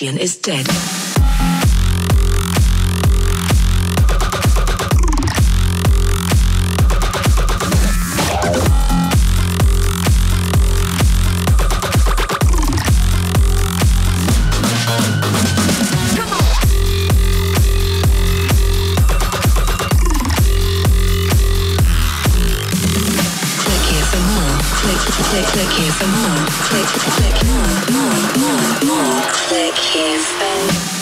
Kardashian is dead. click, click here for more. Click, click, click, more, more, more, more. Click here for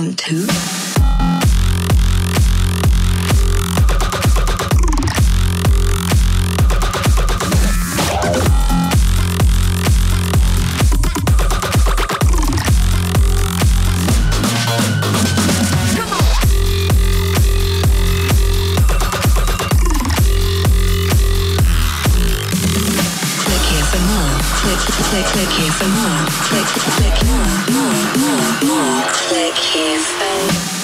One two. for more. Click, click, more, more, more, more. Click here for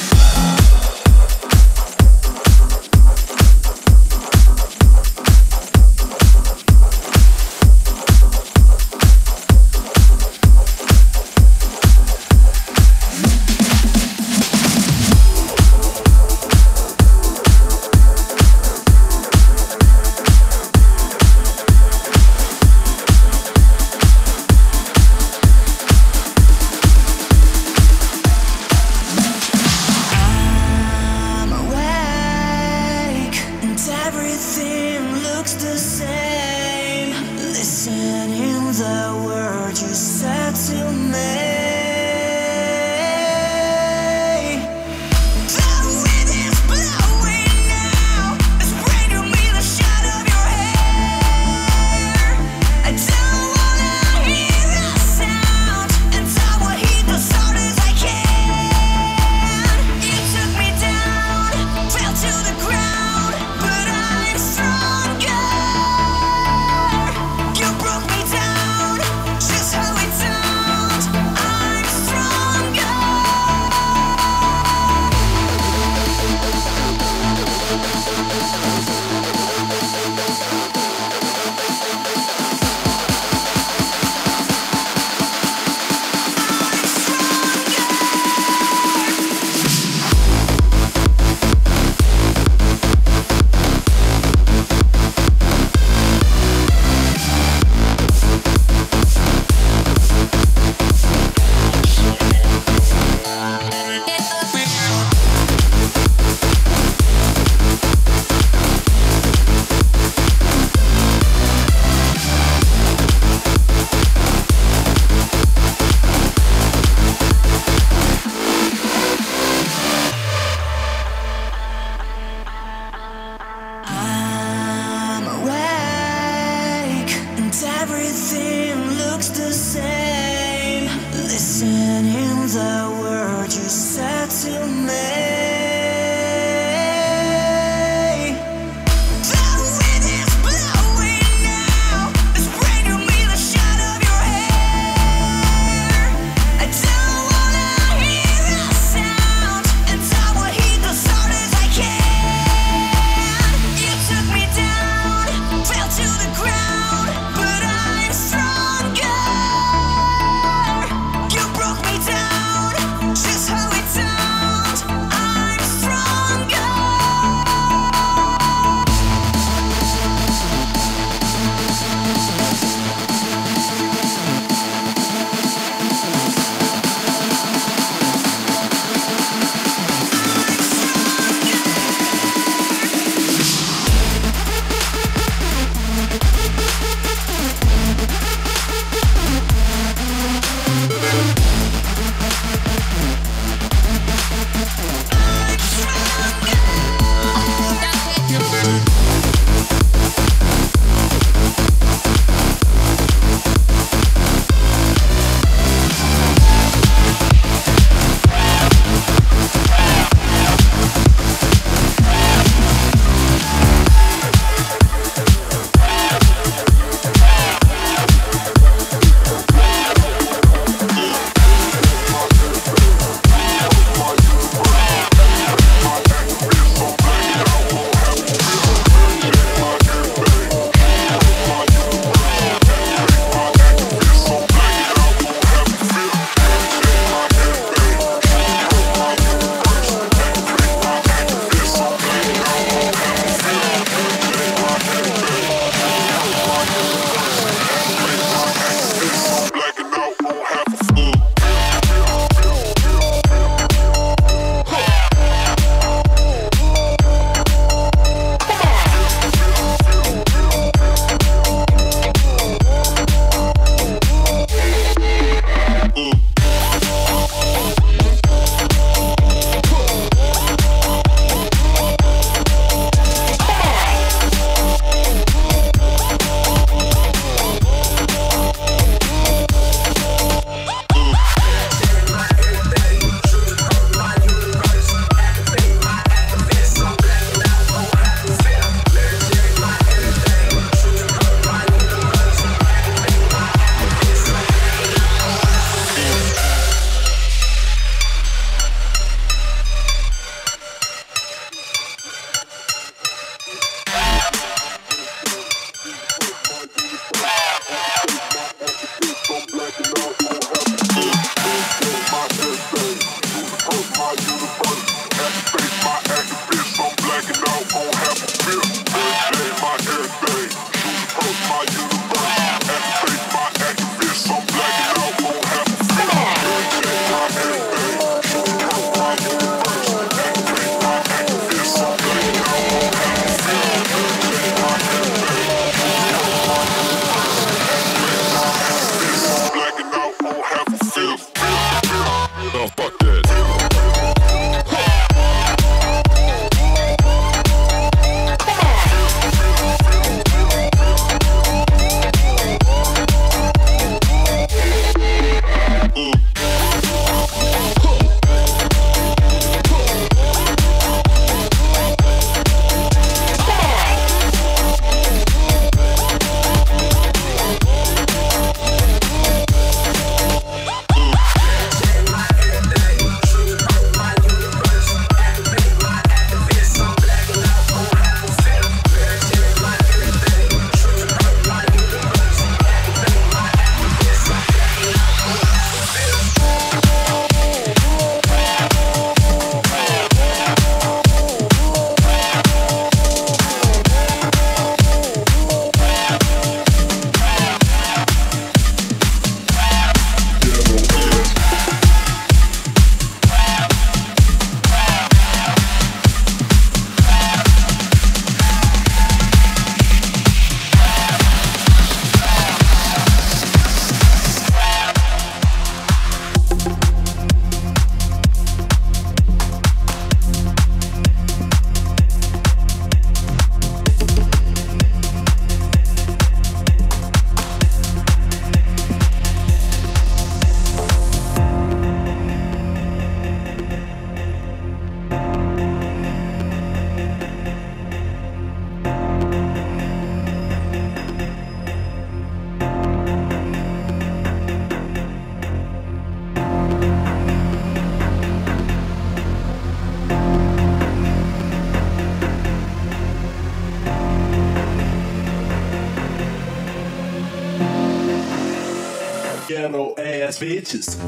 Ass bitches.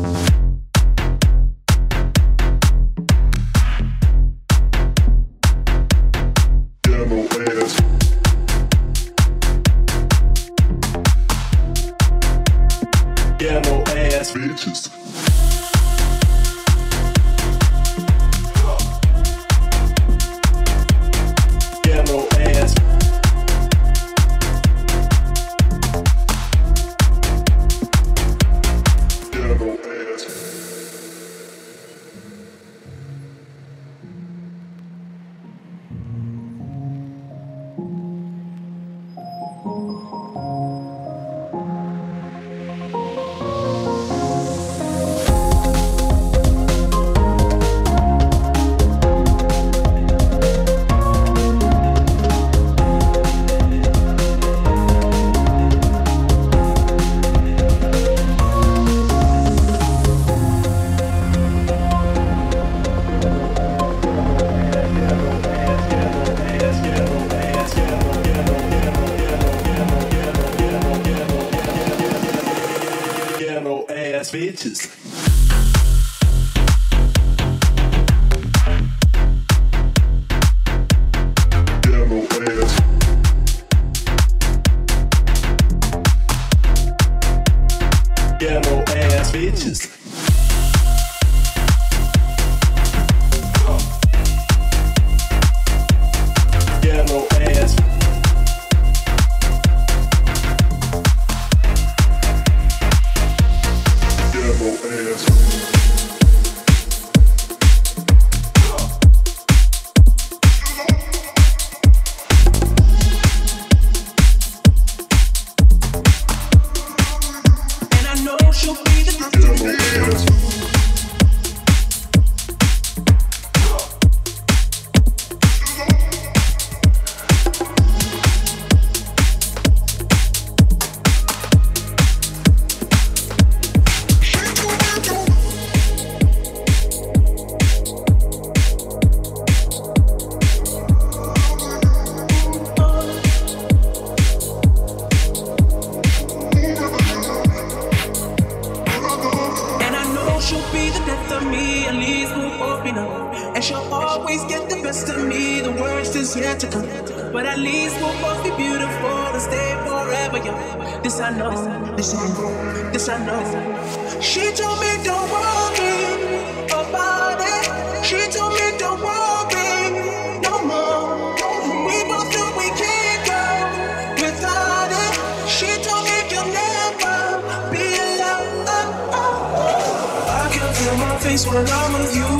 Feel my when I'm with you.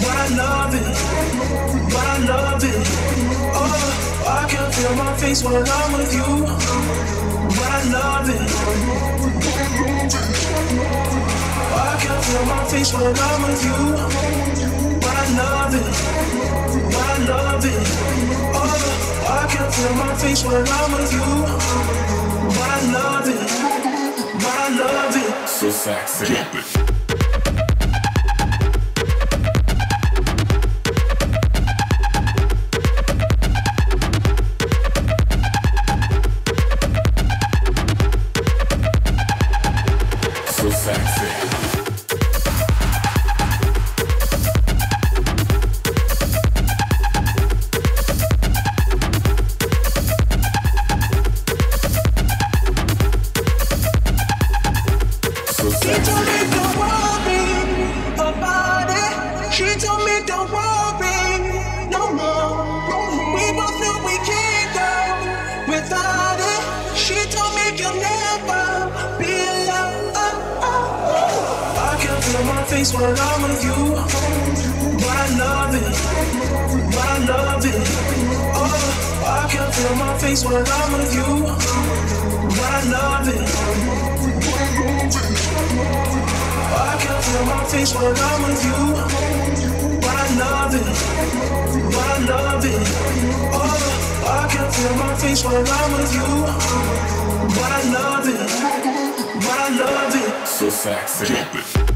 But I love it. But I love it. Oh, I can feel my face when I'm with you. But I love it. I can feel my face when I'm with you. But I love it. But I love it. Oh, I can feel my face when I'm with you. But I love it. But I love it. So sexy. So feel my face when I'm with you. But I love it. I can feel my face when I'm with you. But I love it. But I love it. Oh, I can feel my face when I'm with you. But I love it. But I love it. So sexy.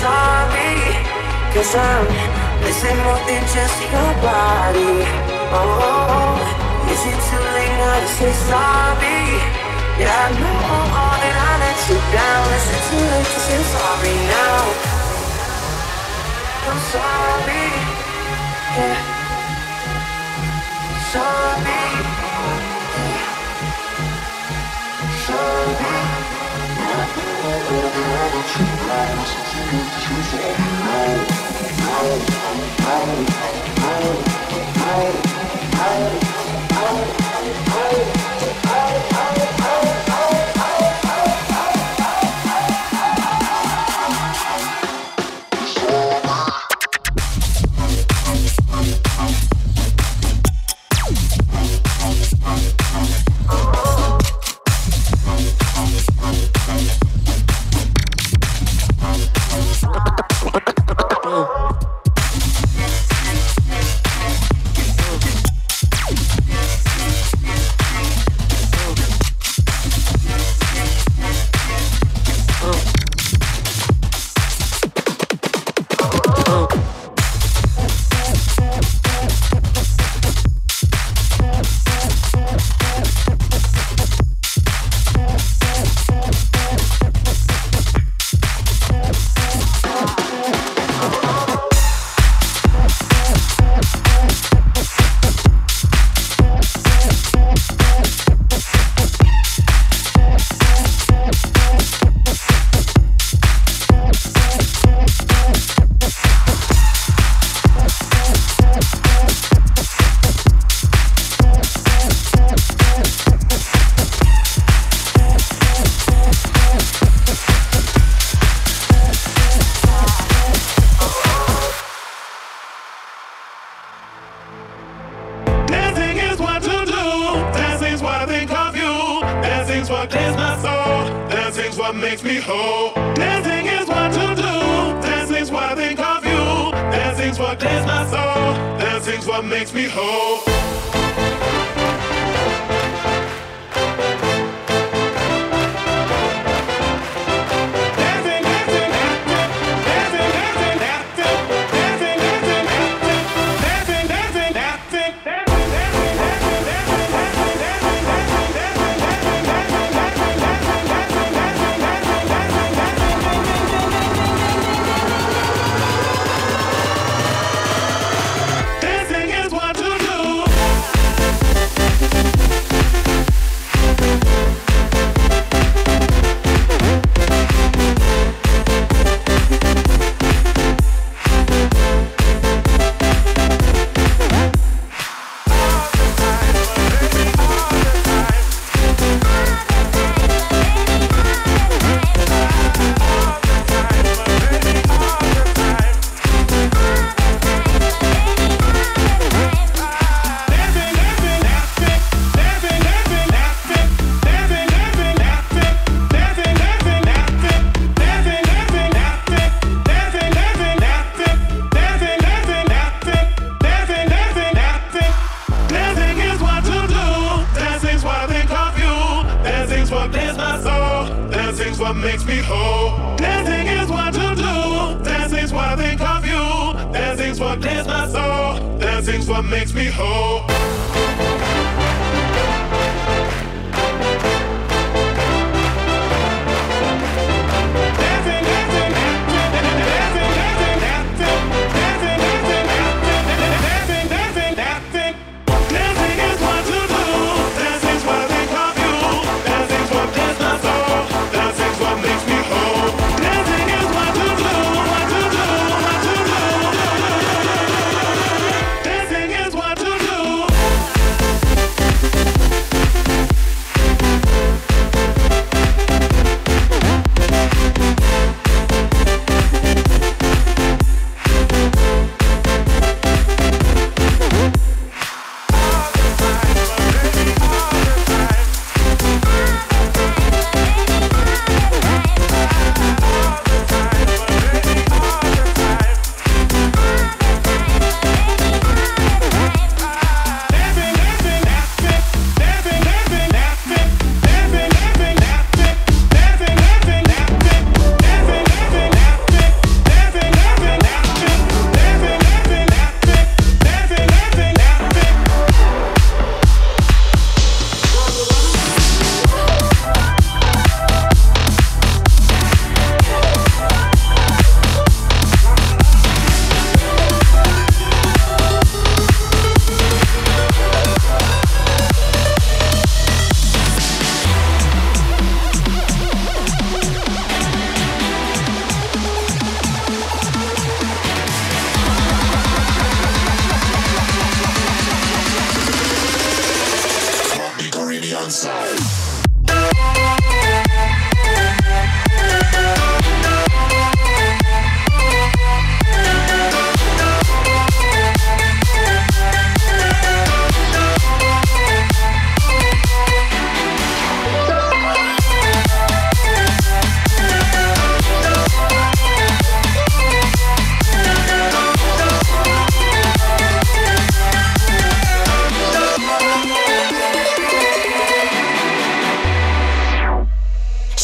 sorry, cause I'm missing more than just your body. Oh, is it too late now to say sorry? Yeah, I know that I let you down. Is it too late to say sorry now? I'm sorry, yeah. Sorry, yeah. sorry. Oh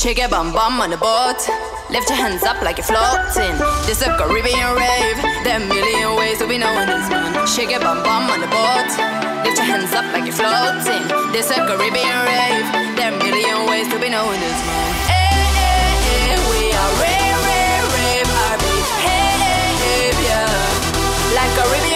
Shake a bum bum on the boat. Lift your hands up like you're floating. This a Caribbean rave. There are a million ways to be knowing this one. Shake a bum bum on the boat. Lift your hands up like you're floating. This a Caribbean rave. There are a million ways to be knowing this one. Hey, hey, hey, we are rave, rave, rave, our behavior. Like Caribbean.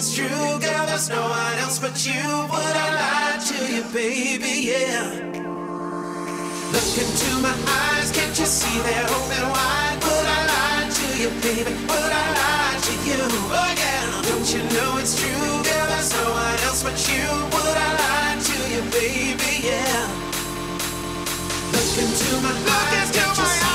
it's true, girl. There's no one else but you. Would I lie to you, baby? Yeah. Look into my eyes, can't you see they're open wide? Would I lie to you, baby? Would I lie to you? Oh yeah. Don't you know it's true, girl? There's no one else but you. Would I lie to you, baby? Yeah. Look into my Look eyes, into can't my you see?